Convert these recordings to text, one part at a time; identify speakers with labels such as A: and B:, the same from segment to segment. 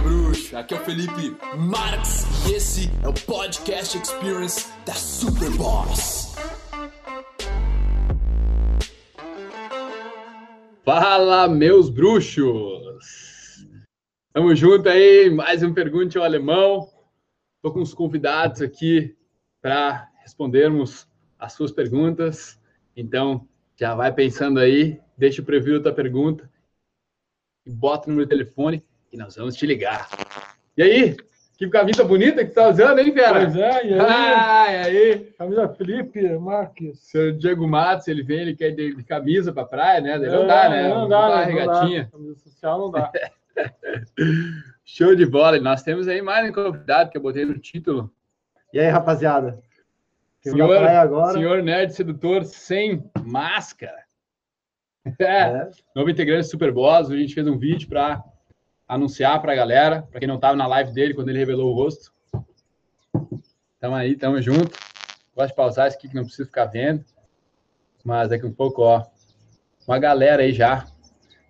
A: meu bruxo. Aqui é o Felipe Marx e esse é o Podcast Experience da Superboss.
B: Fala, meus bruxos! Tamo junto aí, mais um Pergunte ao Alemão. Tô com os convidados aqui para respondermos as suas perguntas. Então, já vai pensando aí, deixa o preview da pergunta e bota no meu telefone e nós vamos te ligar. E aí? Que camisa bonita que tá usando, hein, Vera?
C: Pois é, e aí?
B: Ah, e aí?
C: Camisa Felipe Marques.
B: Seu Diego Matos, ele vem, ele quer de, de camisa pra praia, né? Daí não dá, né?
C: Não dá,
B: Não
C: né?
B: regatinha.
C: Não dá. Camisa social não dá.
B: Show de bola. E nós temos aí mais um convidado que eu botei no título.
D: E aí, rapaziada?
B: Senhor,
D: agora.
B: senhor Nerd Sedutor sem máscara. É,
D: É,
B: novo integrante do Super Boss. A gente fez um vídeo para anunciar para a galera, para quem não estava na live dele quando ele revelou o rosto. Tamo aí, tamo junto. Gosto de pausar isso aqui que não precisa ficar vendo. Mas daqui um pouco, ó, uma galera aí já.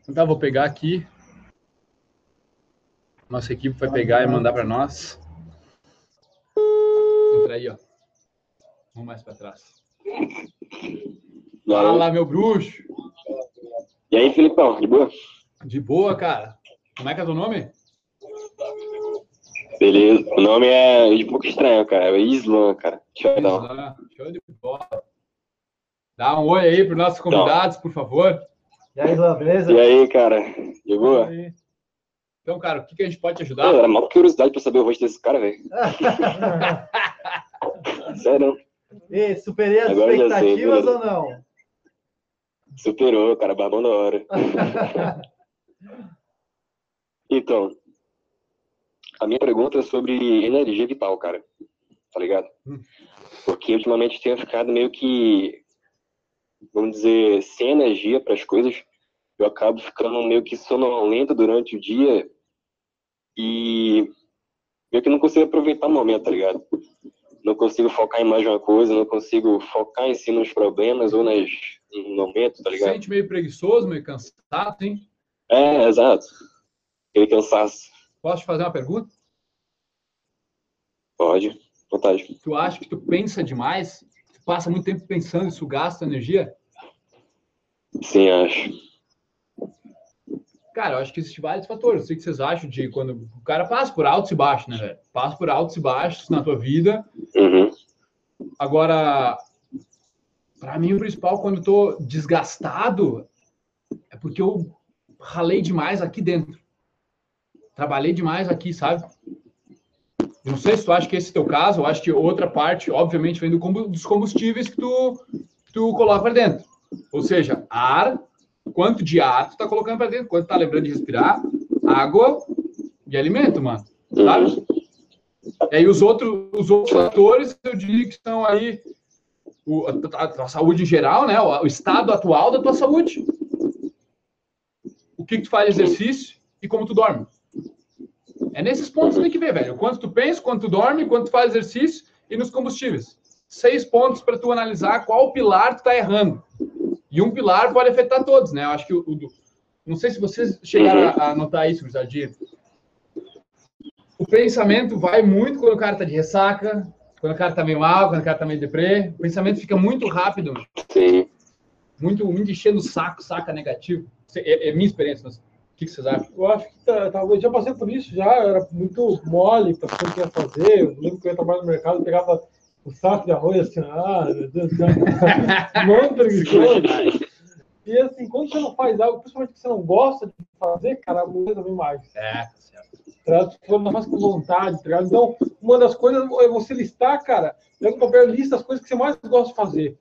B: Então tá, vou pegar aqui. Nossa equipe vai pegar e mandar para nós. Entra aí, ó. Vamos mais para trás. Fala, meu bruxo.
E: E aí, Filipão, de boa?
B: De boa, cara. Como é que é teu nome?
E: Beleza. O nome é um pouco estranho, cara. É Islam, cara. Deixa eu dar. uma-
B: Islam. Show de bola. Dá um oi aí para os nossos convidados, por favor.
D: E aí, Luan, beleza?
E: E aí, cara? De boa?
B: Então, cara, o que, que a gente pode te ajudar?
E: era maior curiosidade pra saber o rosto desse cara, velho. Sério,
D: E superei as
E: Agora sei,
D: expectativas
E: beleza.
D: ou não?
E: superou, cara. Barbão da hora. Então, a minha pergunta é sobre energia vital, cara. Tá ligado?
B: Hum.
E: Porque ultimamente tenho ficado meio que, vamos dizer, sem energia para as coisas. Eu acabo ficando meio que sonolento durante o dia e meio que não consigo aproveitar o momento, tá ligado? Não consigo focar em mais uma coisa, não consigo focar em si nos problemas ou nas, no momento, tá ligado?
B: Sente meio preguiçoso, meio cansado, hein?
E: É, exato. Aquele cansaço.
B: Posso te fazer uma pergunta?
E: Pode, vontade.
B: Tu acha que tu pensa demais? Tu passa muito tempo pensando, isso gasta energia?
E: Sim, acho.
B: Cara, eu acho que existem vários fatores. O que vocês acham de quando o cara passa por altos e baixos, né, velho? Passa por altos e baixos na tua vida.
E: Uhum.
B: Agora, para mim, o principal, quando eu tô desgastado, é porque eu ralei demais aqui dentro. Trabalhei demais aqui, sabe? Não sei se tu acha que esse é o teu caso, eu acho que outra parte, obviamente, vem do dos combustíveis que tu, tu coloca para dentro. Ou seja, ar, quanto de ar tu tá colocando para dentro, quanto tá lembrando de respirar, água e alimento, mano. Sabe? E aí os outros, os outros fatores, eu diria que estão aí o, a, a tua saúde em geral, né? O, o estado atual da tua saúde. O que, que tu faz de exercício e como tu dorme. É nesses pontos que tem que ver, velho. Quanto tu pensa, quanto tu dorme, quanto tu faz exercício e nos combustíveis. Seis pontos para tu analisar qual pilar tu tá errando. E um pilar pode afetar todos, né? Eu acho que o, o não sei se vocês chegaram a, a notar isso, Gurizadinha. O pensamento vai muito quando o cara tá de ressaca, quando o cara tá meio mal, quando o cara tá meio deprê. O pensamento fica muito rápido,
E: Sim.
B: muito, muito enchendo o saco, saca negativo. É, é minha experiência. mas que, que vocês acham?
C: Eu acho que tá, tá- eu já passei por isso, já era muito mole para o que ia fazer. Eu lembro que eu ia trabalhar no mercado, pegava o saco de arroz assim, ah, meu Deus do céu. Mano, preguiçoso. E assim, quando você não faz algo, principalmente que você não gosta de fazer, cara, a mulher também mais.
B: É, tá certo.
C: Tá? Tipo, não faz com vontade, tá ligado? Então, uma das coisas é você listar, cara, pega um papel lista as coisas que você mais gosta de fazer.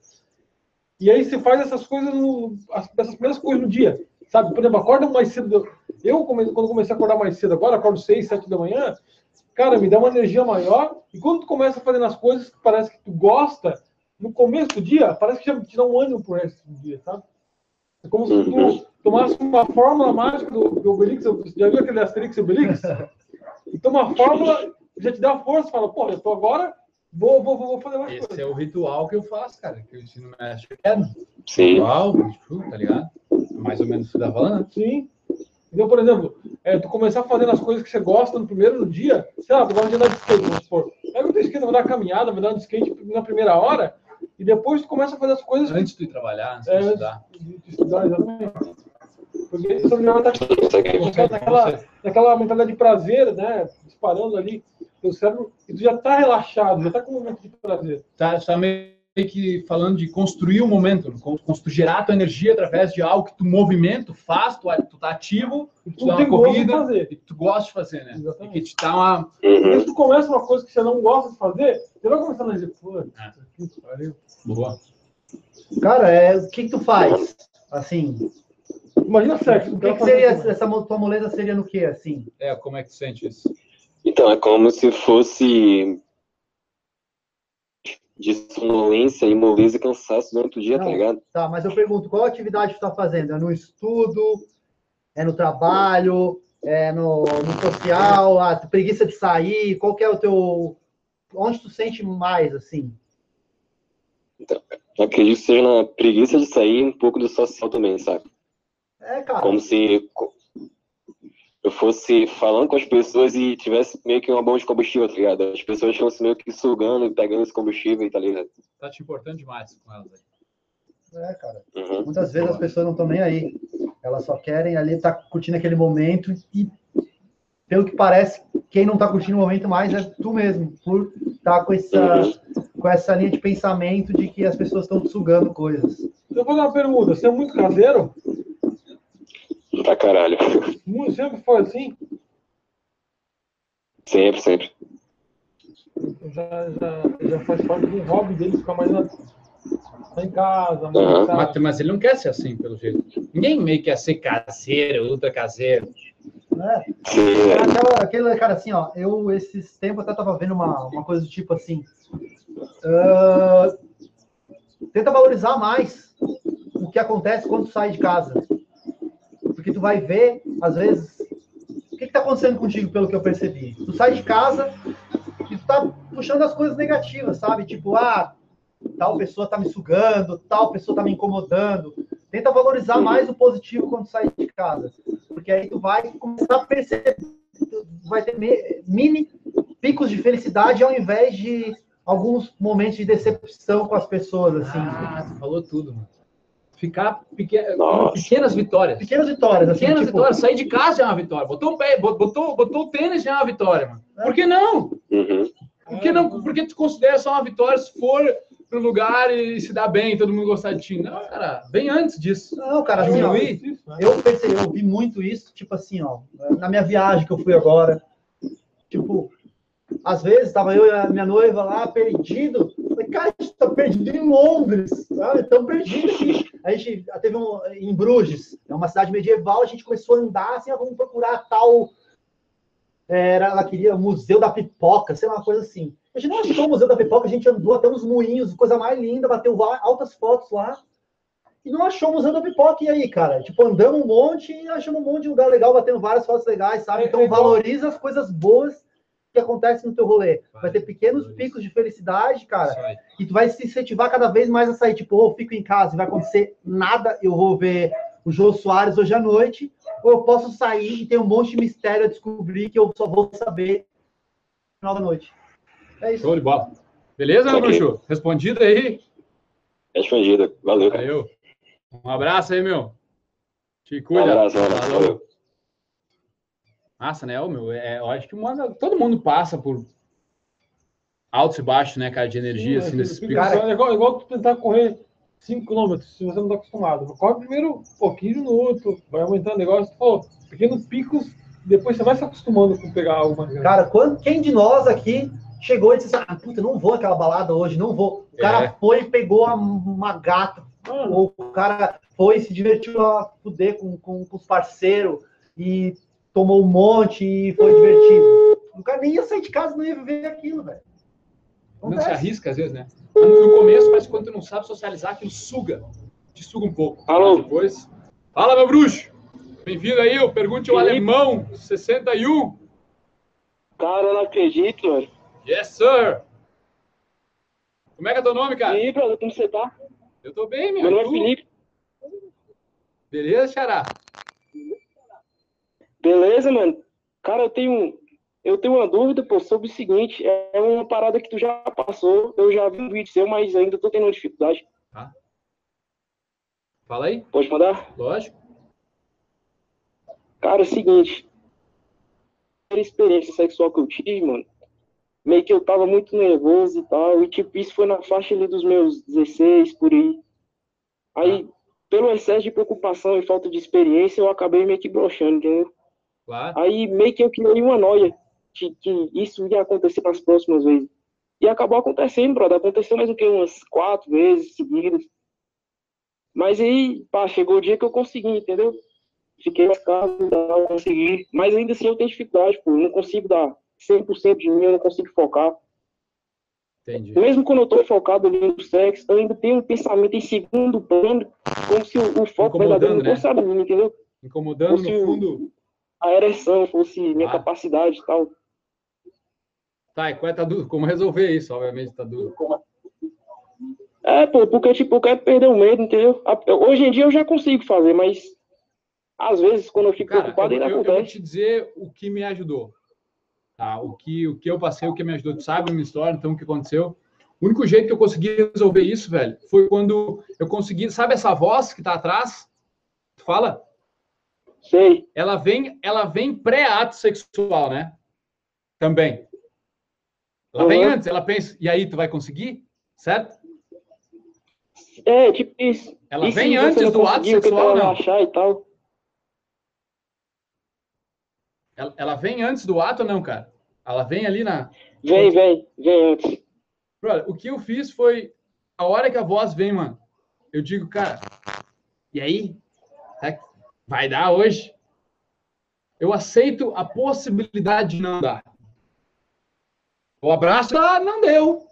C: E aí você faz essas coisas, no, as- essas primeiras coisas no dia, sabe? Por exemplo, acorda mais cedo. Eu, quando comecei a acordar mais cedo agora, acordo 6, 7 da manhã, cara, me dá uma energia maior. E quando tu começa fazendo as coisas que parece que tu gosta, no começo do dia, parece que já te dá um ânimo pro resto do dia, sabe? É como se tu tomasse uma fórmula mágica do, do Obelix. Você já viu aquele Asterix e Obelix? Então, uma fórmula já te dá força. Fala, pô, eu tô agora, vou, vou, vou fazer mais
B: Esse
C: coisa.
B: é o ritual que eu faço, cara. Que eu ensino mestre. É
E: Sim.
B: ritual, tipo, tá ligado? Mais ou menos o que você falando, né?
C: Sim. Então, por exemplo, é, tu começar fazendo as coisas que você gosta no primeiro dia, sei lá, tu gosta de andar de skate, vamos supor. Pega o teu skate, vai dar uma caminhada, vai dar um skate na primeira hora, e depois tu começa a fazer as coisas
B: Antes de tu ir trabalhar, antes de
C: é,
B: estudar.
C: de, de estudar, exatamente. Porque isso já vai estar naquela, naquela mentalidade de prazer, né? Disparando ali, teu cérebro, e tu já tá relaxado, já tá com um momento de prazer.
B: Tá, tá meio que falando de construir o momento, con- construir, gerar a tua energia através de algo que tu movimento, faz, tu, tu tá ativo,
C: E
B: tu
C: tu
B: dá uma corrida
C: fazer.
B: e tu gosta de fazer, né? E
C: Exatamente.
B: que te dá uma.
E: Uhum.
C: Se tu começa uma coisa que você não gosta de fazer, você vai começar a dizer, pô,
B: É.
C: que pariu.
B: Boa.
D: Cara, é, o que, que tu faz? Assim,
C: Imagina sexo.
D: o que, que seria essa tua moleza seria no quê, assim?
B: É, como é que tu sente isso?
E: Então, é como se fosse de sonolência e moleza e cansaço durante o dia,
D: Não.
E: tá ligado?
D: Tá, mas eu pergunto, qual atividade tu tá fazendo? É no estudo? É no trabalho? É no, no social? A preguiça de sair? Qual que é o teu... Onde tu sente mais, assim?
E: Eu acredito que seja na preguiça de sair um pouco do social também, sabe?
D: É, cara.
E: Como se eu fosse falando com as pessoas e tivesse meio que uma bomba de combustível, tá ligado? As pessoas se meio que sugando e pegando esse combustível, tá ligado?
B: Tá te importando demais com elas aí.
D: É, cara.
E: Uhum.
D: Muitas vezes as pessoas não estão nem aí. Elas só querem ali estar curtindo aquele momento e, pelo que parece, quem não está curtindo o momento mais é tu mesmo, por estar com essa, com essa linha de pensamento de que as pessoas estão sugando coisas.
C: Deixa eu fazer uma pergunta. Você é muito caseiro?
E: Pra caralho.
C: Muito, sempre foi assim?
E: Sempre, sempre.
C: Já, já, já faz parte do hobby dele ficar mais na, tá em casa, casa.
B: Mas, mas ele não quer ser assim, pelo jeito. Ninguém meio quer ser caseiro, ultra caseiro.
D: Né? É
E: é.
D: aquela, aquele cara assim, ó, eu esses tempos até tava vendo uma, uma coisa do tipo assim. ah, tenta valorizar mais o que acontece quando tu sai de casa. Porque tu vai ver, às vezes, o que, que tá acontecendo contigo, pelo que eu percebi. Tu sai de casa e tu tá puxando as coisas negativas, sabe? Tipo, ah, tal pessoa tá me sugando, tal pessoa tá me incomodando. Tenta valorizar mais o positivo quando tu sai de casa. Porque aí tu vai começar a perceber, tu vai ter mini picos de felicidade ao invés de alguns momentos de decepção com as pessoas, assim.
B: Ah, falou tudo, mano. Ficar.
E: Nossa.
B: pequenas vitórias.
D: Pequenas vitórias, assim,
B: Pequenas
D: tipo,
B: vitórias. Sair de casa já é uma vitória. Botou o pé, botou, botou o tênis já é uma vitória, mano. Por que não?
E: Uhum.
B: Por que não? Por que tu considera só uma vitória se for pro lugar e se dar bem, todo mundo gostar de ti? Não, cara, bem antes disso.
D: Não, cara, assim, ó, eu percebi, eu vi muito isso, tipo assim, ó, na minha viagem que eu fui agora, tipo, às vezes tava eu e a minha noiva lá, perdido, falei, cara, a gente tá perdido em Londres, sabe, tão perdido aqui. A gente teve um, em Bruges, é uma cidade medieval, a gente começou a andar, assim, ó, vamos procurar tal, era, ela queria Museu da Pipoca, sei lá, uma coisa assim. A gente não achou o Museu da Pipoca, a gente andou até uns moinhos, coisa mais linda, bateu altas fotos lá, e não achou o Museu da Pipoca. E aí, cara? Tipo, andamos um monte e achamos um monte de lugar legal, batendo várias fotos legais, sabe?
C: É,
D: Então, valoriza as coisas boas que acontecem no teu rolê. Vai ter pequenos
B: valoriza.
D: picos de felicidade, cara, e tu vai se incentivar cada vez mais a sair. Tipo, ou eu fico em casa e vai acontecer nada, eu vou ver o Jô Soares hoje à noite, ou eu posso sair e ter um monte de mistério a descobrir que eu só vou saber no final da noite. É isso.
B: Show de bola. Beleza, meu bruxo? Respondido aí?
E: Respondido. Valeu.
B: Valeu. Um abraço aí, meu. Te
E: Um
B: cuida.
E: abraço, um abraço. Valeu.
B: Massa, né? Ô, meu, é, eu acho que uma- todo mundo passa por altos e baixos, né, cara, de energia,
C: Sim,
B: assim,
C: é,
B: nesses picos.
C: é, igual, é igual tu tentar correr 5 km, se você não está acostumado. Corre primeiro um pouquinho de minuto, vai aumentando o negócio. Pô, pequenos picos, depois você vai se acostumando com pegar algo mais grande.
D: Cara, quando, quem de nós aqui chegou e disse assim, ah, puta, não vou àquela balada hoje, não vou. O cara
B: É.
D: foi e pegou uma gata, ou o cara foi e se divertiu a fuder com, com, com os parceiros e tomou um monte e foi divertido. O cara nem ia sair de casa, não ia viver aquilo, velho.
B: Não se
D: Acontece.
B: arrisca, às vezes, né? No começo, mas quando tu não sabe socializar, aquilo suga. Te suga um pouco.
E: Alô?
B: Mas depois. Fala, meu bruxo! Bem-vindo aí, o Pergunte o
E: Felipe.
B: Alemão 61.
E: Cara, eu não acredito, mano.
B: Yes, sir! Como é que é teu nome,
E: E
B: cara?
E: aí, brother, como você tá?
B: Eu tô bem, meu.
E: Meu nome
B: E
E: é? Felipe.
B: Beleza, Xará?
E: Beleza, mano? Cara, eu tenho, eu tenho uma dúvida, pô, sobre o seguinte. É uma parada que tu já passou, eu já vi um vídeo seu, mas ainda tô tendo uma dificuldade.
B: Fala aí,
E: Pode mandar?
B: lógico.
E: Cara, é o seguinte. A experiência sexual que eu tive, mano, meio que eu tava muito nervoso e tal, e tipo, isso foi na faixa ali dos meus 16, por aí. Aí, pelo excesso de preocupação e falta de experiência, eu acabei meio que broxando, entendeu?
B: Claro.
E: Aí meio que eu criei uma noia de que isso ia acontecer nas próximas vezes. E acabou acontecendo, brother. Aconteceu mais do que umas quatro vezes seguidas. Mas aí, pá, chegou o dia que eu consegui, entendeu? Fiquei mais calmo, tal, consegui. Mas ainda assim eu tenho dificuldade, pô. Eu não consigo dar 100% de mim, eu não consigo focar.
B: Entendi.
E: Mesmo quando eu tô focado ali no sexo, eu ainda tenho um pensamento em segundo plano, como se o, o foco verdadeiro não
B: né?
E: fosse a mim, entendeu?
B: Incomodando no
E: o-
B: fundo.
E: A ereção fosse minha
B: Ah.
E: capacidade e tal.
B: Tá, e qual é tá dúvida? Como resolver isso? Obviamente, tá dúvida.
E: É, pô, porque, tipo, eu quero perder o medo, entendeu? Hoje em dia eu já consigo fazer, mas às vezes, quando eu fico
B: Cara,
E: preocupado,
B: eu,
E: ainda
B: eu- eu vou
E: acontece.
B: te dizer o que me ajudou. Tá? O, que, o que eu passei, o que me ajudou. Tu sabe a minha história, então o que aconteceu. O único jeito que eu consegui resolver isso, velho, foi quando eu consegui. Sabe essa voz que tá atrás? Tu fala?
E: Sei.
B: Ela vem, ela vem pré-ato sexual, né? Também. Ela vem
E: Uhum.
B: antes, ela pensa, e aí tu vai conseguir? Certo?
E: É, tipo isso.
B: Ela
E: E
B: vem antes do ato sexual,
E: ela vai
B: não?
E: achar e tal.
B: Ela, ela vem antes do ato ou não, cara? Ela vem ali na.
E: Vem, vem, vem antes.
B: Brother, o que eu fiz foi. A hora que a voz vem, mano, eu digo, cara, e aí? É, Vai dar hoje? Eu aceito a possibilidade de não dar. O abraço, ah, não deu.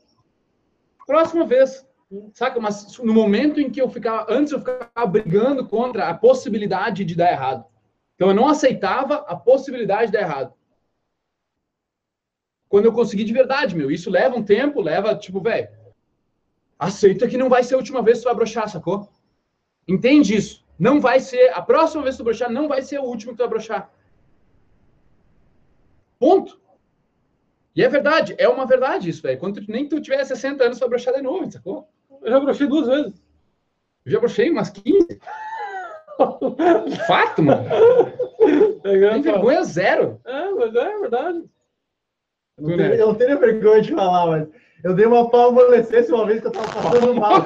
B: Próxima vez. Saca? Mas no momento em que eu ficava. Antes eu ficava brigando contra a possibilidade de dar errado. Então eu não aceitava a possibilidade de dar errado. Quando eu consegui de verdade, meu. Isso leva um tempo, leva, tipo, velho. Aceita que não vai ser a última vez que tu vai broxar, sacou? Entende isso? Não vai ser. A próxima vez que tu broxar, não vai ser a última que tu vai broxar. Ponto. E é verdade, é uma verdade isso, velho. Quando tu, nem tu tiver 60 anos, tu vai broxar de novo, sacou?
C: Eu já brochei duas vezes.
B: Eu já brochei umas 15. Fato, mano.
C: É,
B: Tem vergonha zero.
C: é, mas é verdade.
D: Eu não, tenho, eu não tenho vergonha de falar, mas eu dei uma palmolescência uma vez que eu tava passando mal.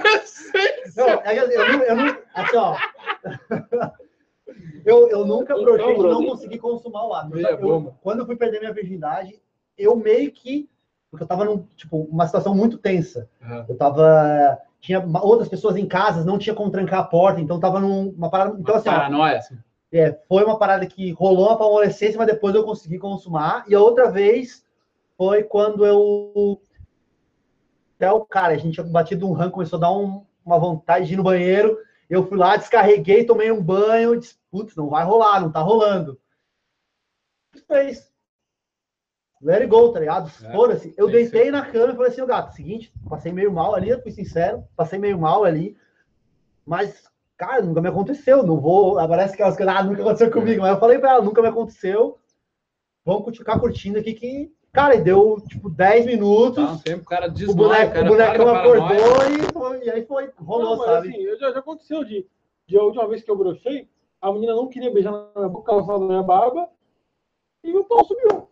D: Não, é assim, eu, não- eu não. Assim, ó. Eu, eu nunca
E: Então,
D: brochei de não
E: brother.
D: conseguir consumar o ato.
B: Meia
D: Eu-
B: bomba.
D: quando eu fui perder minha virgindade, eu meio que. Porque eu tava num, tipo, uma situação muito tensa. Eu tava. Tinha outras pessoas em casa, não tinha como trancar a porta, então tava numa parada. Então,
B: Uma
D: assim, ó,
B: paranoia, assim.
D: é, foi uma parada que rolou uma palmolescência, mas depois eu consegui consumar. E a outra vez foi quando eu. Até o cara, a gente tinha batido um ranco, começou a dar um- uma vontade de ir no banheiro. Eu fui lá, descarreguei, tomei um banho, disse, putz, não vai rolar, não tá rolando. Fez. Let it go, tá ligado?
B: É,
D: Foda-se. Eu deitei
B: sim.
D: na cama e falei assim, ô gato, seguinte, passei meio mal ali, eu fui sincero, passei meio mal ali, mas, cara, nunca me aconteceu, não vou, parece que elas ah, nunca aconteceu comigo, mas eu falei pra ela, nunca me aconteceu, vamos ficar curtindo aqui que, cara, e deu, tipo, 10 minutos,
B: Tá um tempo, o cara
D: o,
B: desmaia,
D: boneco,
B: o cara
D: o bonecão acordou e, foi, e aí foi, rolou,
C: Não, mas,
D: sabe?
C: assim, já, já aconteceu de, de a última vez que eu brochei, a menina não queria beijar na minha boca, ela falava na minha barba, e o pau subiu.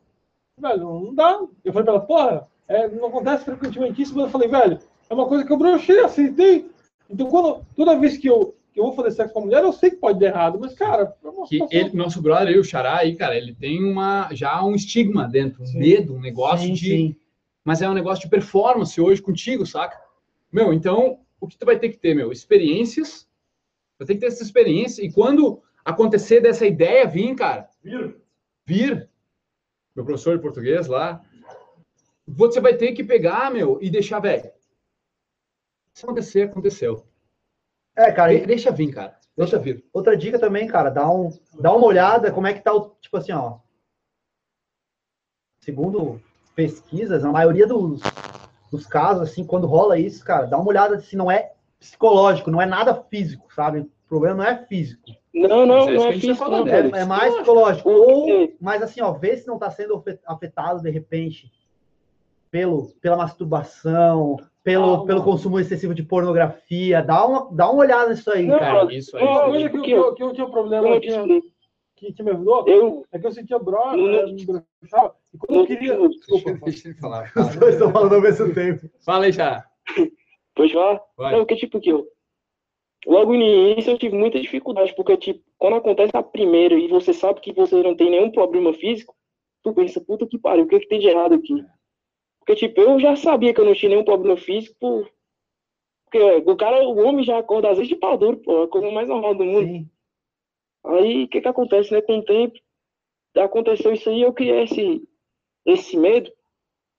C: Velho, não dá. Eu falei pra ela, porra, é, não acontece frequentemente isso, mas eu falei, velho, é uma coisa que eu brochei, aceitei. Então, quando, toda vez que eu, que eu vou fazer sexo com a mulher, eu sei que pode dar errado, mas, cara, é
B: que ele, nosso brother aí, o Xará aí, cara, ele tem uma, já um estigma dentro, um
C: Sim.
B: medo, um negócio
D: Sim,
B: de.
D: sim.
B: Mas é um negócio de performance hoje contigo, saca? Meu, então, o que tu vai ter que ter, meu? Experiências. Vai ter que ter essa experiência. E quando acontecer dessa ideia vir, cara, vir, vir, meu professor de português lá, você vai ter que pegar, meu, e deixar, velho. Se acontecer, aconteceu.
D: É, cara,
B: De- Deixa vir, cara. Deixa vir.
D: Outra dica também, cara, dá, um, dá uma olhada como é que tá o, tipo assim, ó. Segundo pesquisas, a maioria dos, dos casos, assim, quando rola isso, cara, dá uma olhada se não é psicológico, não é nada físico, sabe? O problema não é físico.
E: Não, não,
B: é
E: não é
B: tá
E: físico,
B: falando,
E: não.
D: É, é mais psicológico. Ou, mas assim, ó, vê se não tá sendo afe- afetado de repente pelo, pela masturbação, pelo,
C: Ah,
D: pelo consumo excessivo de pornografia. Dá uma, dá uma olhada nisso aí,
E: Não,
D: cara.
B: Isso aí.
C: Uma
B: isso aí.
C: coisa que, eu- que, eu, que eu tinha problema,
E: Como eu
C: que, que, que me ajudou,
E: eu
C: é que eu sentia bro,
E: Não, não.
C: me e quando eu queria...
E: não-
C: Desculpa,
B: Deixa ele falar.
D: Os dois estão falando ao mesmo tempo.
B: Fala aí, Xará.
E: Pode falar?
B: Vai.
E: Não, porque, tipo, que eu. Logo no início eu tive muita dificuldade, porque, tipo, quando acontece a primeira e você sabe que você não tem nenhum problema físico, tu pensa, puta que pariu, o que, que tem de errado aqui? Porque, tipo, eu já sabia que eu não tinha nenhum problema físico. Porque o cara, o homem já acorda às vezes de pau duro, pô, é a coisa mais normal do mundo.
D: Sim.
E: Aí, o que que acontece, né? Com o tempo, aconteceu isso aí, eu criei esse, esse medo.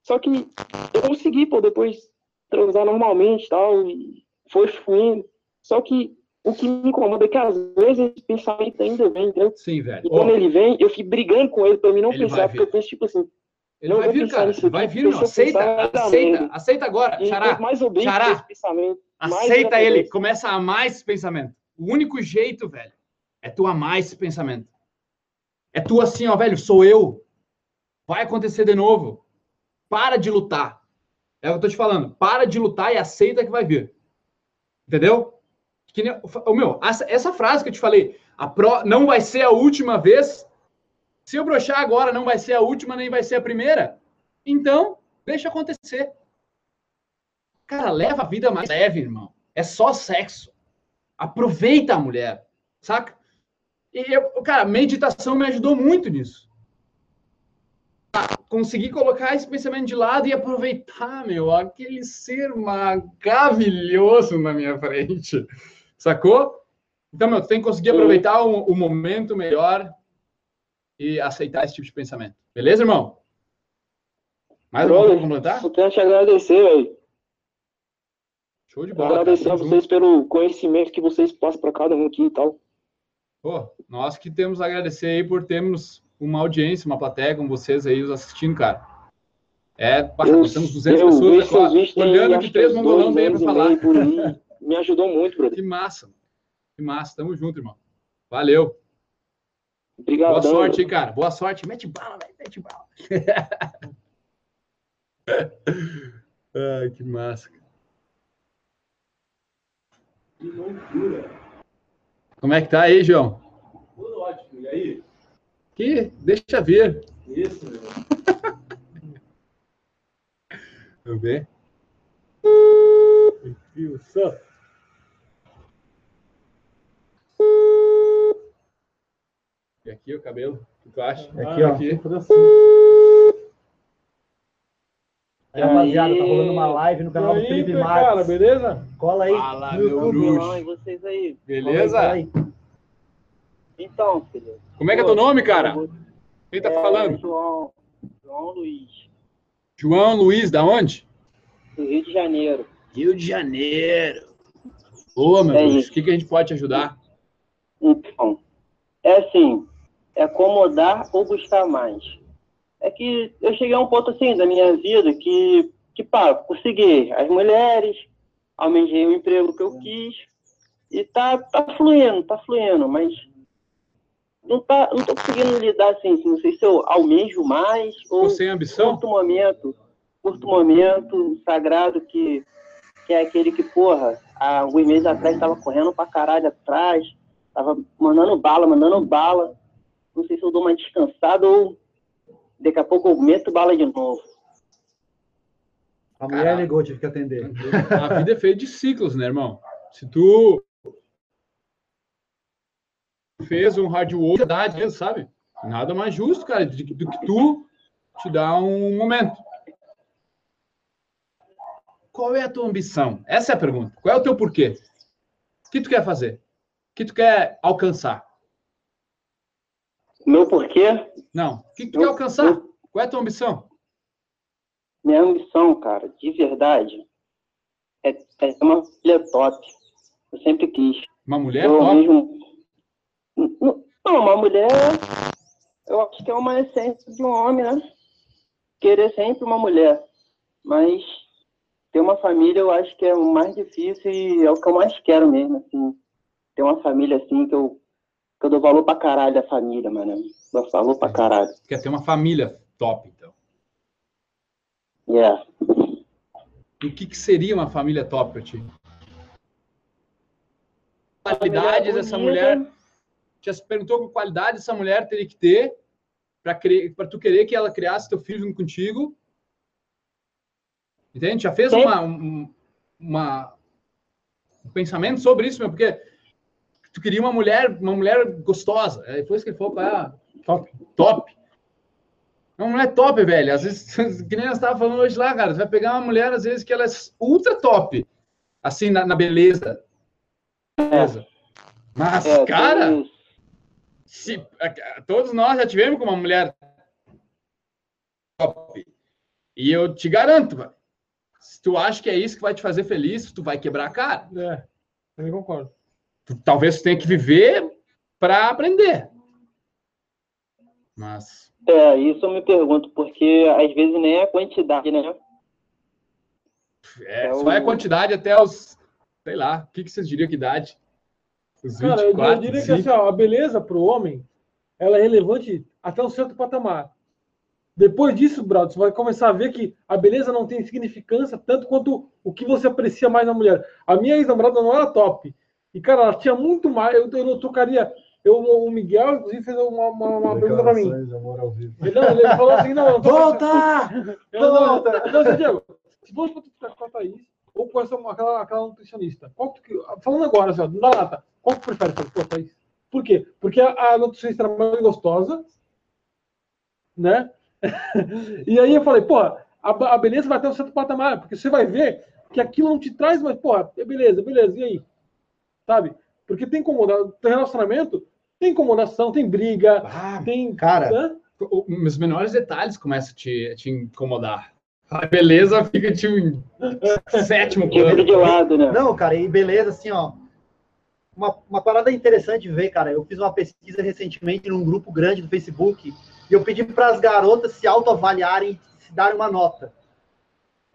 E: Só que eu consegui, pô, depois transar normalmente tal, e foi fluindo. Só que o que me incomoda é que às vezes esse pensamento ainda vem, entendeu?
B: Sim, velho.
E: E quando ele vem, eu fico brigando com ele pra mim não pensar, porque eu penso, tipo assim,
B: ele
E: não
B: vai
E: vou
B: vir, cara.
E: aqui,
B: Vai vir,
E: pensar,
B: Aceita, aceita. Aceita agora,
E: e
B: Xará.
E: mais
B: Xará.
E: pensamento,
B: Aceita
E: ele.
B: Começa a amar esse pensamento. O único jeito, velho, é tu amar esse pensamento. É tu assim, ó, velho, sou eu. Vai acontecer de novo. Para de lutar. É o que eu tô te falando. Para de lutar e aceita que vai vir. Entendeu? Que nem, o meu, essa, essa frase que eu te falei, a pro, não vai ser a última vez. Se eu broxar agora, não vai ser a última, nem vai ser a primeira. Então, deixa acontecer. Cara, leva a vida mais leve, irmão. É só sexo. Aproveita a mulher, saca? E eu, cara, meditação me ajudou muito nisso. A conseguir colocar esse pensamento de lado e aproveitar, meu, aquele ser maravilhoso na minha frente. Sacou? Então, meu, tu tem que conseguir aproveitar o, o momento melhor e aceitar esse tipo de pensamento. Beleza, irmão? Mais alguma coisa pra completar?
E: Eu quero te agradecer, velho.
B: Show de bola. cara.
E: Agradecer a
B: Tamo
E: vocês pelo conhecimento que vocês passam pra cada um aqui e tal.
B: Pô, nós que temos a agradecer aí por termos uma audiência, uma plateia com vocês aí os assistindo, cara. É, nós temos 200
E: eu
B: pessoas aqui, olhando que três mongolão
E: anos e
B: falar.
E: Me ajudou muito, brother.
B: Que massa. Que massa. Tamo junto, irmão. Valeu.
E: Obrigado.
B: Boa sorte aí, cara. Boa sorte. Mete bala, velho. Mete bala. Ai, que massa. cara. Como é que tá aí, João?
C: Tudo ótimo, e aí?
B: Que deixa ver.
C: Isso, meu.
B: Vamos ver.
C: Viu só?
B: E aqui o cabelo. O que tu acha?
D: Aqui, ó.
B: Aqui.
C: Assim.
D: Aí, rapaziada, tá rolando uma live no canal
C: E
D: do
C: aí,
D: Felipe
C: cara,
D: Marques.
C: beleza?
D: Cola aí
B: Fala,
D: no
B: meu
D: YouTube.
F: e vocês aí?
B: Beleza?
D: Aí, aí.
F: Então, filho.
B: Como é que é teu nome, cara? Quem tá
F: É,
B: falando?
F: João, João Luiz,
B: João Luiz, da onde?
F: do Rio de Janeiro.
B: Rio de Janeiro. Boa, meu
F: É
B: Deus. O que, que a gente pode te ajudar?
F: Então, é assim, é acomodar ou buscar mais. É que eu cheguei a um ponto assim da minha vida que, que pá, consegui as mulheres, almejei o emprego que eu quis e tá, tá fluindo, tá fluindo, mas não, tá, não tô conseguindo lidar assim, não sei se eu almejo mais ou
B: tem ambição?
F: curto momento, curto momento sagrado que, que é aquele que, porra, há alguns meses atrás tava correndo pra caralho atrás, tava mandando bala, mandando bala. Não sei se eu dou uma descansada ou daqui a pouco eu meto bala de novo.
D: A mulher
B: Caralho.
D: ligou, tive que atender.
B: A vida é feita de ciclos, né, irmão? Se tu fez um hard work, sabe? Nada mais justo, cara, do que do que tu te dar um momento. Qual é a tua ambição? Essa é a pergunta. Qual é o teu porquê? O que tu quer fazer? O que tu quer alcançar?
F: Meu porquê,
B: Não. O que tu
F: Eu-
B: quer alcançar? Qual é a tua ambição?
F: minha ambição, cara, de verdade, é, é uma filha top. Eu sempre quis.
B: Uma mulher
F: eu
B: top?
F: mesmo. Não, uma mulher, eu acho que é uma essência de um homem, né? Querer sempre uma mulher. Mas ter uma família eu acho que é o mais difícil e é o que eu mais quero mesmo, assim. Ter uma família assim que eu eu dou valor pra caralho da família, mano. Dou valor pra caralho.
B: Quer ter uma família top, então.
F: Yeah.
B: E o que, que seria uma família top pra ti? Qualidades essa mulher. Já se perguntou que qualidade essa mulher teria que ter para tu querer que ela criasse teu filho junto contigo? Entende? Já fez uma, um, uma- um pensamento sobre isso, meu? Porque tu queria uma mulher, uma mulher gostosa. É, Foi isso que ele falou, ah, top, top. É uma mulher top, velho. Às vezes, que nem nós estávamos falando hoje lá, cara, você vai pegar uma mulher, às vezes, que ela é ultra top, assim, na, na beleza. Beleza. Mas,
F: É,
B: cara,
F: isso.
B: se, todos nós já tivemos com uma mulher top. E eu te garanto, velho, se tu acha que é isso que vai te fazer feliz, tu vai quebrar a cara.
C: É, também concordo.
B: Talvez tenha que viver para aprender. Mas,
F: É, isso eu me pergunto, porque às vezes nem é a quantidade, né?
B: é,
F: É
B: só é a
F: o-
B: quantidade até os, sei lá, o que, que vocês diriam que idade? Os
C: Cara, eu, eu
B: 24,
C: diria que
B: 25?
C: assim, ó, a beleza para o homem ela é relevante até um certo patamar. Depois disso, brother, você vai começar a ver que a beleza não tem significância tanto quanto o que você aprecia mais na mulher. A minha ex-namorada não era top. E, cara, ela tinha muito mais. Eu, eu não trocaria. Eu, o Miguel, inclusive, fez uma, uma, uma pergunta para mim. Ele, não, ele falou assim: não, não tô
D: Volta!
C: Eu não,
D: Volta!
C: não, não, Diego, se fosse pra tu ficar com a Thaís ou com essa, aquela, aquela nutricionista, qual que, tu- falando agora, assim, na lata, qual que tu prefere? Falei, Pô, Thaís. Por quê? Porque a, a nutricionista era mais gostosa, né? e aí eu falei, porra, a, a beleza vai até um certo patamar, porque você vai ver que aquilo não te traz mais, porra, beleza, beleza, e aí? Sabe? Porque tem incomodação, tem relacionamento, tem incomodação, tem briga,
B: Ah,
C: tem.
D: Cara,
C: né?
B: os menores detalhes começam a te, a te incomodar. A beleza fica tipo, em sétimo plano.
F: de lado, né?
D: Não, cara, e beleza, assim, ó. Uma, uma parada interessante de ver, cara. Eu fiz uma pesquisa recentemente num grupo grande do Facebook e eu pedi para as garotas se autoavaliarem, se darem uma nota.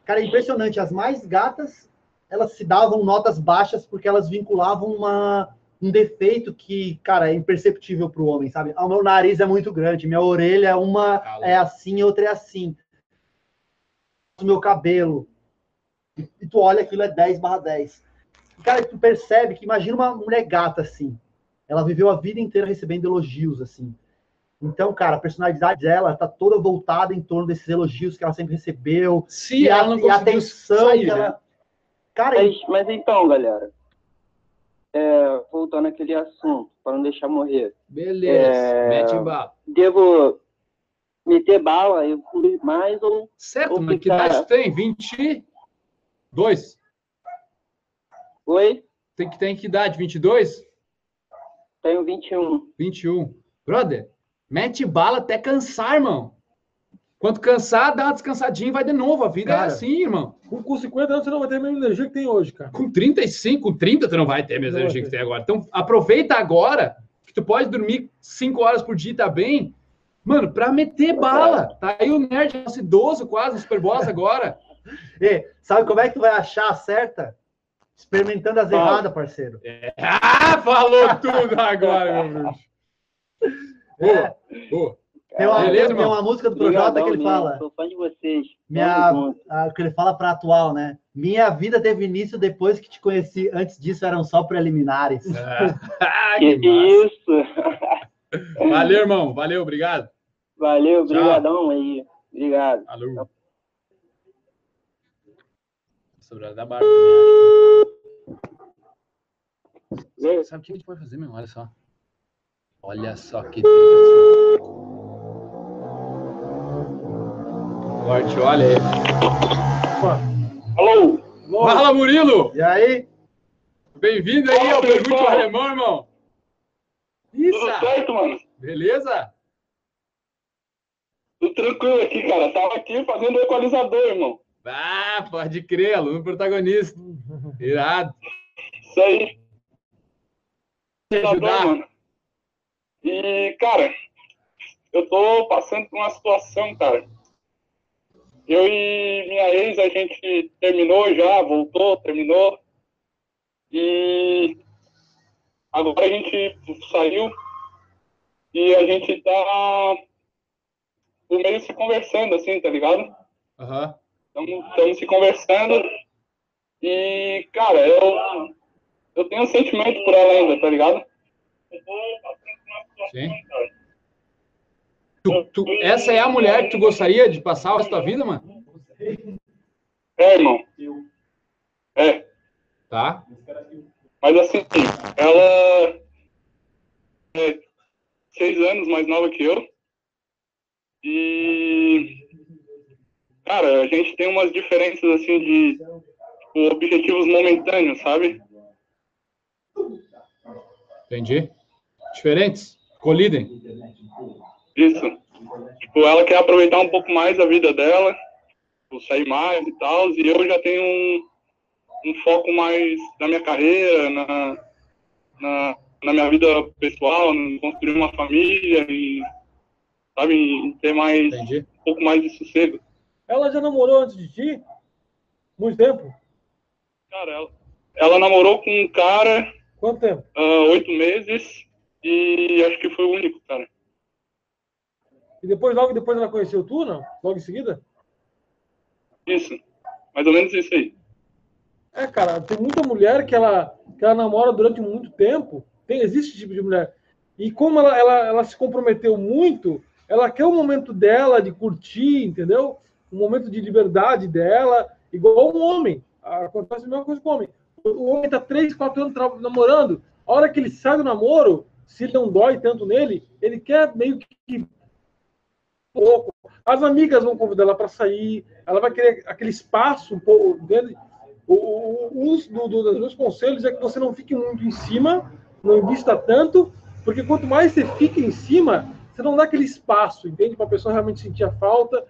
D: Cara, é impressionante. As mais gatas, elas se davam notas baixas porque elas vinculavam uma, um defeito que, cara, é imperceptível para o homem, sabe? Ah, O meu nariz é muito grande, minha orelha uma
B: Cala.
D: é assim, outra é assim. O meu cabelo, e, tu olha aquilo é 10 barra 10. E, Cara, tu percebe que imagina uma mulher gata assim. Ela viveu a vida inteira recebendo elogios assim. Então, cara, a personalidade dela tá toda voltada em torno desses elogios que ela sempre recebeu.
B: Se
D: e, a,
B: ela não
D: e a atenção
B: sair,
D: que ela.
B: né?
D: Cara,
F: Mas, mas então, galera, é, voltando àquele assunto, para não deixar morrer,
B: Beleza,
F: É.
B: mete bala.
F: devo meter bala, eu fui mais ou
B: Certo,
F: Ô,
B: mas que idade tu tem? 22?
F: Oi?
B: Tem que, tem que idade? 22?
F: Tenho 21.
B: 21. Brother, mete bala até cansar, irmão. Quando cansar, dá uma descansadinha e vai de novo. A vida é
D: Cara.
B: assim, irmão.
C: Com, com 50 anos você não vai ter a mesma energia que tem hoje, cara.
B: Com 35, com 30, tu não vai ter a mesma
C: Não
B: energia que tem agora. Então, aproveita agora, que tu pode dormir 5 horas por dia e tá bem. Mano, pra meter bala. Tá aí o nerd, nosso idoso quase, Super Boss agora.
D: e, sabe como é que tu vai achar a certa? Experimentando as
F: Fala.
D: erradas, parceiro.
B: Ah, falou tudo agora, meu bruxo. Boa, boa.
D: Tem uma,
B: Beleza,
D: tem uma música do Projota que ele
F: mesmo,
D: fala.
F: Sou fã de vocês.
D: Minha, ah, que ele fala para atual, né? Minha vida teve início depois que te conheci. Antes disso eram só preliminares.
B: Ah,
F: Que
B: que
F: isso?
B: Valeu, irmão. Valeu, obrigado.
F: Valeu,
B: Tchau.
F: brigadão aí. Obrigado.
B: Alô. Sobre a da barba também, acho. Sabe o que a gente pode fazer, meu? Olha só. Olha só que interessante. Corte, olha aí.
F: Alô?
B: Fala, Murilo!
D: E aí?
B: Bem-vindo aí ao Pergunte ao Alemão, irmão. Isso!
G: Tudo certo, mano?
B: Beleza?
G: Tudo tranquilo aqui, cara. Tava aqui fazendo equalizador, irmão.
B: Ah, pode crer, aluno protagonista. Irado.
G: Isso aí,
B: ajudar.
G: mano. E, cara, eu tô passando por uma situação, cara. Eu e minha ex, a gente terminou já, voltou, terminou. E agora a gente saiu e a gente tá por meio se conversando, assim, tá ligado?
B: Aham.
G: Estamos se conversando e, cara, eu, eu tenho um sentimento por ela ainda, tá ligado?
B: Sim. Tu- tu- essa é a mulher que tu gostaria de passar o resto da vida, mano?
G: É, irmão. É,
B: Tá?
G: mas assim, ela é seis anos mais nova que eu. E, cara, a gente tem umas diferenças, assim, de tipo, objetivos momentâneos, sabe?
B: Entendi. Diferentes? Colidem.
G: Isso. Tipo, ela quer aproveitar um pouco mais a vida dela, tipo, sair mais e tal, e eu já tenho um, um foco mais na minha carreira, na, na, na minha vida pessoal, em construir uma família e, sabe, em ter mais,
B: Entendi.
G: um pouco mais de sossego.
C: Ela já namorou antes de ti? Muito tempo?
G: Cara, ela, ela namorou com um cara
C: Quanto tempo?
G: há oito meses e acho que foi o único, cara.
C: E depois, logo depois ela conheceu tu, não? Logo em seguida?
G: Isso. Mais ou menos isso aí.
C: É, cara, tem muita mulher que ela, que ela namora durante muito tempo. Tem, existe esse tipo de mulher. E como ela, ela, ela se comprometeu muito, ela quer o momento dela de curtir, entendeu? O momento de liberdade dela, igual um homem. Acontece a mesma coisa com o homem. O homem tá três, quatro anos tra- namorando. A hora que ele sai do namoro, se ele não dói tanto nele, ele quer meio que pouco. As amigas vão convidar ela para sair, ela vai querer aquele espaço um pouco. O, um do, do- dos meus conselhos é que você não fique muito em cima, não invista tanto, porque quanto mais você fica em cima, você não dá aquele espaço, entende? Para a pessoa realmente sentir a falta,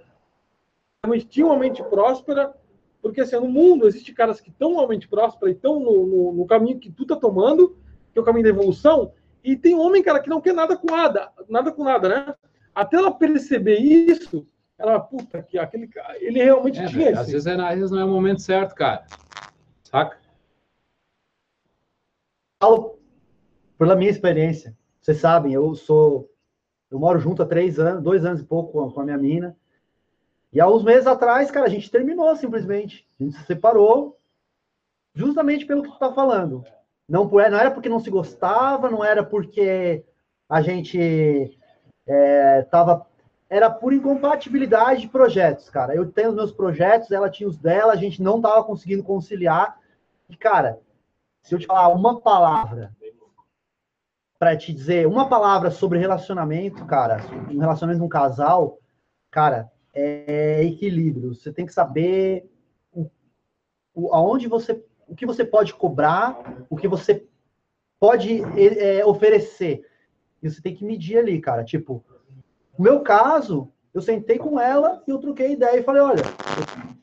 C: realmente ter uma mente próspera, porque assim, no mundo existe caras que estão uma mente próspera e estão no, no, no caminho que tu tá tomando, que é o caminho da evolução, e tem homem, cara, que não quer nada com nada, nada com nada, né? Até ela perceber isso, ela, puta, que aquele cara, ele realmente
B: É,
C: tinha
B: às, vezes é, às vezes não é o momento certo, cara. Saca?
D: falo pela minha experiência. Vocês sabem, eu sou. Eu moro junto há três anos, dois anos e pouco com a, minha mina. E há uns meses atrás, cara, a gente terminou simplesmente. A gente se separou justamente pelo que tu tá falando. Não, por- não era porque não se gostava, não era porque a gente é, tava. Era por incompatibilidade de projetos, cara. Eu tenho os meus projetos, ela tinha os dela, a gente não tava conseguindo conciliar. E, cara, se eu te falar uma palavra para te dizer uma palavra sobre relacionamento, cara, um relacionamento com um casal, cara, é equilíbrio. Você tem que saber o, o, aonde você, o que você pode cobrar, o que você pode é, oferecer. E você tem que medir ali, cara. Tipo, no meu caso, eu sentei com ela e eu troquei ideia e falei, olha,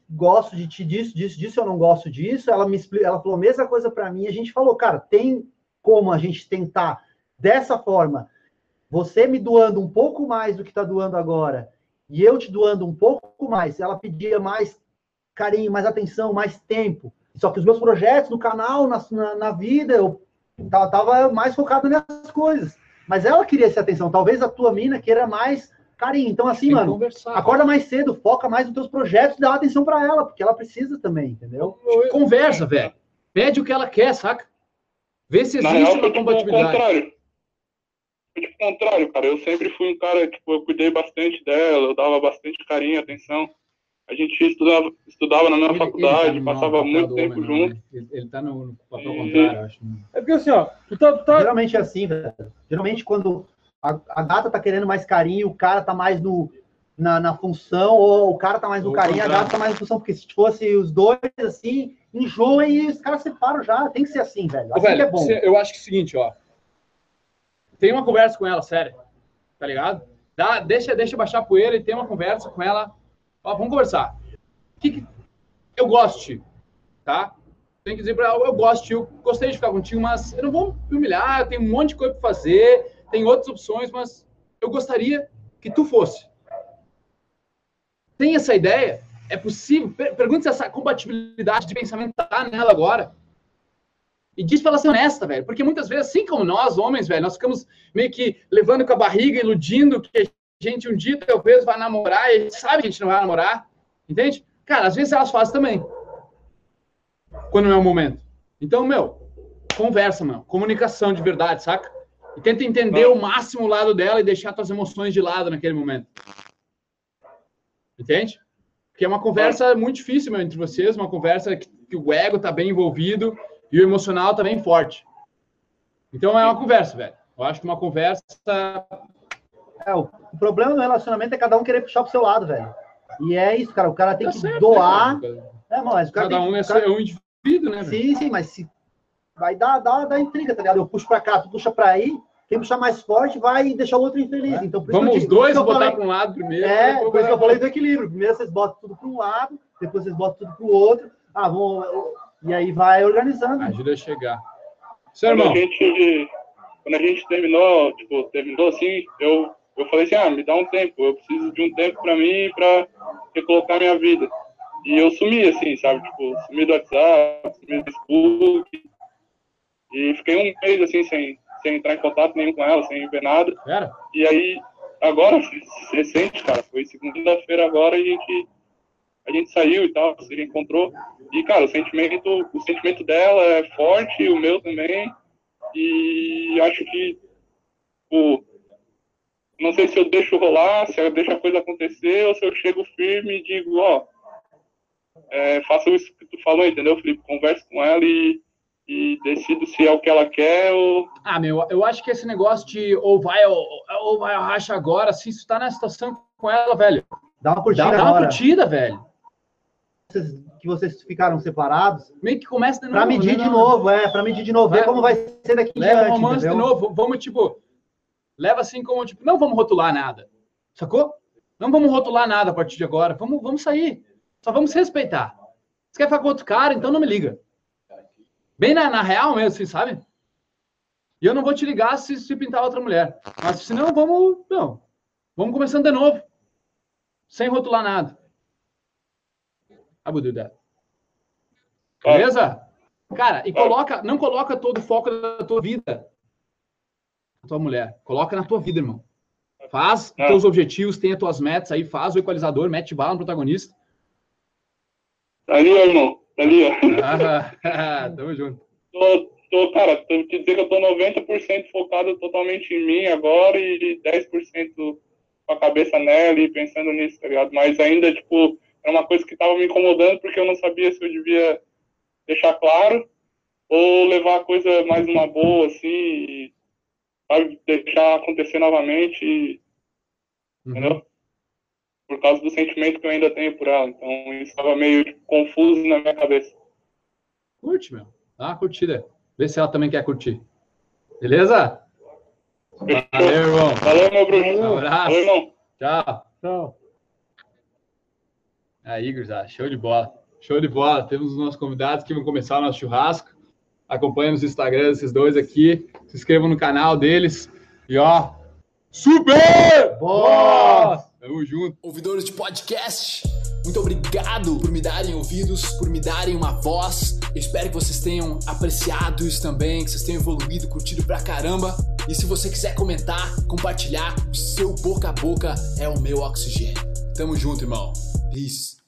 D: gosto de ti disso, disso, disso, eu não gosto disso. Ela me explicou, ela falou a mesma coisa para mim. A gente falou, cara, tem como a gente tentar dessa forma, você me doando um pouco mais do que está doando agora, e eu te doando um pouco mais, ela pedia mais carinho, mais atenção, mais tempo. Só que os meus projetos no canal, na, na, na vida, eu tava, tava mais focado nessas coisas. Mas ela queria essa atenção. Talvez a tua mina queira mais carinho. Então, assim,
B: Tem
D: mano,
B: conversar.
D: acorda mais cedo, foca mais nos teus projetos, dá atenção para ela, porque ela precisa também, entendeu?
B: Conversa, velho. Pede o que ela quer, saca? Vê se existe
G: real,
B: uma
G: foi tipo o
B: compatibilidade.
G: contrário. Foi tipo o contrário, cara. Eu sempre fui um cara, tipo, eu cuidei bastante dela, eu dava bastante carinho, atenção. A gente estudava, estudava na mesma faculdade,
B: tá
G: passava muito tempo
B: não,
G: junto.
B: né? Ele, ele tá no, no papel
G: E-
B: contrário, eu acho.
C: É porque assim, ó, tu tá, tu tá,
D: Geralmente é assim, velho. Geralmente quando a, a gata tá querendo mais carinho, o cara tá mais no, na, na função, ou o cara tá mais no carinho, a gata tá mais na função, porque se fosse os dois assim, enjoa e os caras separam já. Tem que ser assim, velho. Assim
B: velho,
D: que é bom.
B: eu acho que é o seguinte, ó. Tem uma conversa com ela, sério. Tá ligado? Dá, deixa, deixa baixar a poeira e tem uma conversa com ela. Ó, vamos conversar. Que que- eu gosto tá? Tem que dizer pra ela, eu gosto eu gostei de ficar contigo, mas eu não vou me humilhar, eu tenho um monte de coisa pra fazer, tem outras opções, mas eu gostaria que tu fosse. Tem essa ideia? É possível? Per- Pergunta se essa compatibilidade de pensamento tá nela agora. E diz pra ela ser honesta, velho. Porque muitas vezes, assim como nós, homens, velho, nós ficamos meio que levando com a barriga, iludindo que gente um dia talvez vai namorar e sabe que a gente não vai namorar. Entende? Cara, às vezes elas fazem também. Quando não é o momento. Então, meu, conversa, mano. Comunicação de verdade, saca? E tenta entender o máximo o lado dela e deixar tuas emoções de lado naquele momento. Entende? Porque é uma conversa muito difícil, meu, entre vocês, uma conversa que, que o ego tá bem envolvido e o emocional tá bem forte. Então é uma conversa, velho. Eu acho que uma conversa.
D: É, o, o problema do relacionamento é cada um querer puxar pro seu lado, velho. E é isso, cara. O cara tem
B: Tá
D: que
B: certo,
D: doar.
B: né, cara?
D: É, mas o cara
B: Cada
D: tem,
B: um é,
D: o cara-
B: é um indivíduo, né? velho?
D: Sim, sim, mas se vai dar, dar, dar intriga, tá ligado? Eu puxo pra cá, tu puxa pra aí, quem puxar mais forte vai deixar o outro infeliz. Então, por isso
B: Vamos os dois botar
D: falei-
B: para um lado primeiro.
D: É,
B: depois
D: por isso que eu falei do equilíbrio. Primeiro vocês botam tudo para um lado, depois vocês botam tudo para o outro. Ah, vamos. E aí vai organizando.
B: Ajuda a chegar. Seu
G: Quando
B: irmão,
G: a gente, quando a gente terminou, tipo, terminou assim, eu, eu falei assim, ah, me dá um tempo, eu preciso de um tempo pra mim pra recolocar minha vida. E eu sumi, assim, sabe, tipo, sumi do WhatsApp, sumi do Facebook, e fiquei um mês, assim, sem, sem entrar em contato nenhum com ela, sem ver nada.
B: pera.
G: E aí, agora, recente, cara, foi segunda-feira agora, a gente, a gente saiu e tal, se reencontrou. E, cara, o sentimento, o sentimento dela é forte, o meu também. E acho que, tipo, não sei se eu deixo rolar, se eu deixo a coisa acontecer, ou se eu chego firme e digo, ó, é, faça isso que tu falou, entendeu, Felipe? Converse com ela e, e decido se é o que ela quer ou
B: Ah, meu, eu acho que esse negócio de ou vai ou, ou vai ou racha agora, se isso tá na situação com ela, velho,
D: Dá uma
B: dá,
D: curtida
B: dá uma curtida, velho.
D: Que vocês ficaram separados.
B: Meio que começa de novo.
D: Para medir
B: né?
D: de novo, é, para medir de novo, ver
B: Vai-
D: como vai ser daqui em diante,
B: romance de novo. Vamos, tipo, leva assim como, tipo, não vamos rotular nada. Sacou? Não vamos rotular nada a partir de agora. Vamos, vamos sair. Só vamos se respeitar. Você quer ficar com outro cara, então não me liga. Bem na, na real mesmo, assim, sabe? E eu não vou te ligar se, se pintar outra mulher. Mas se não, vamos. Não. Vamos começando de novo. Sem rotular nada. I will do that. Beleza? Cara, e coloca, não coloca todo o foco da tua vida tua mulher. Coloca na tua vida, irmão. Faz
G: É.
B: teus objetivos, as tuas metas aí, faz o equalizador, mete bala no protagonista.
G: Tá ali, irmão. Tá ali, ó.
B: Ah, tamo junto.
G: Tô, tô, cara, tenho que dizer que eu tô 90% focado totalmente em mim agora e 10% com a cabeça nela e pensando nisso, tá ligado? Mas ainda, tipo, era uma coisa que tava me incomodando porque eu não sabia se eu devia deixar claro ou levar a coisa mais uma boa, assim, e, sabe, deixar acontecer novamente, e,
B: Uhum.
G: entendeu? Por causa do sentimento que eu ainda tenho por ela. Então, isso estava meio tipo, confuso na minha cabeça.
B: Curte, meu. Dá uma curtida. Vê se ela também quer curtir. Beleza? Valeu, irmão.
G: Valeu, meu bruxo.
B: Um abraço.
G: Valeu, irmão.
B: Tchau.
C: Tchau.
B: Aí, gurizada, show de bola. Show de bola. Temos os nossos convidados que vão começar o nosso churrasco. Acompanhem nos Instagram desses dois aqui. Se inscrevam no canal deles. E ó, super!
D: Boa!
B: Tamo junto.
A: Ouvidores de podcast, muito obrigado por me darem ouvidos, por me darem uma voz. Eu espero que vocês tenham apreciado isso também, que vocês tenham evoluído, curtido pra caramba. E se você quiser comentar, compartilhar, o seu boca a boca é o meu oxigênio. Tamo junto, irmão. Peace.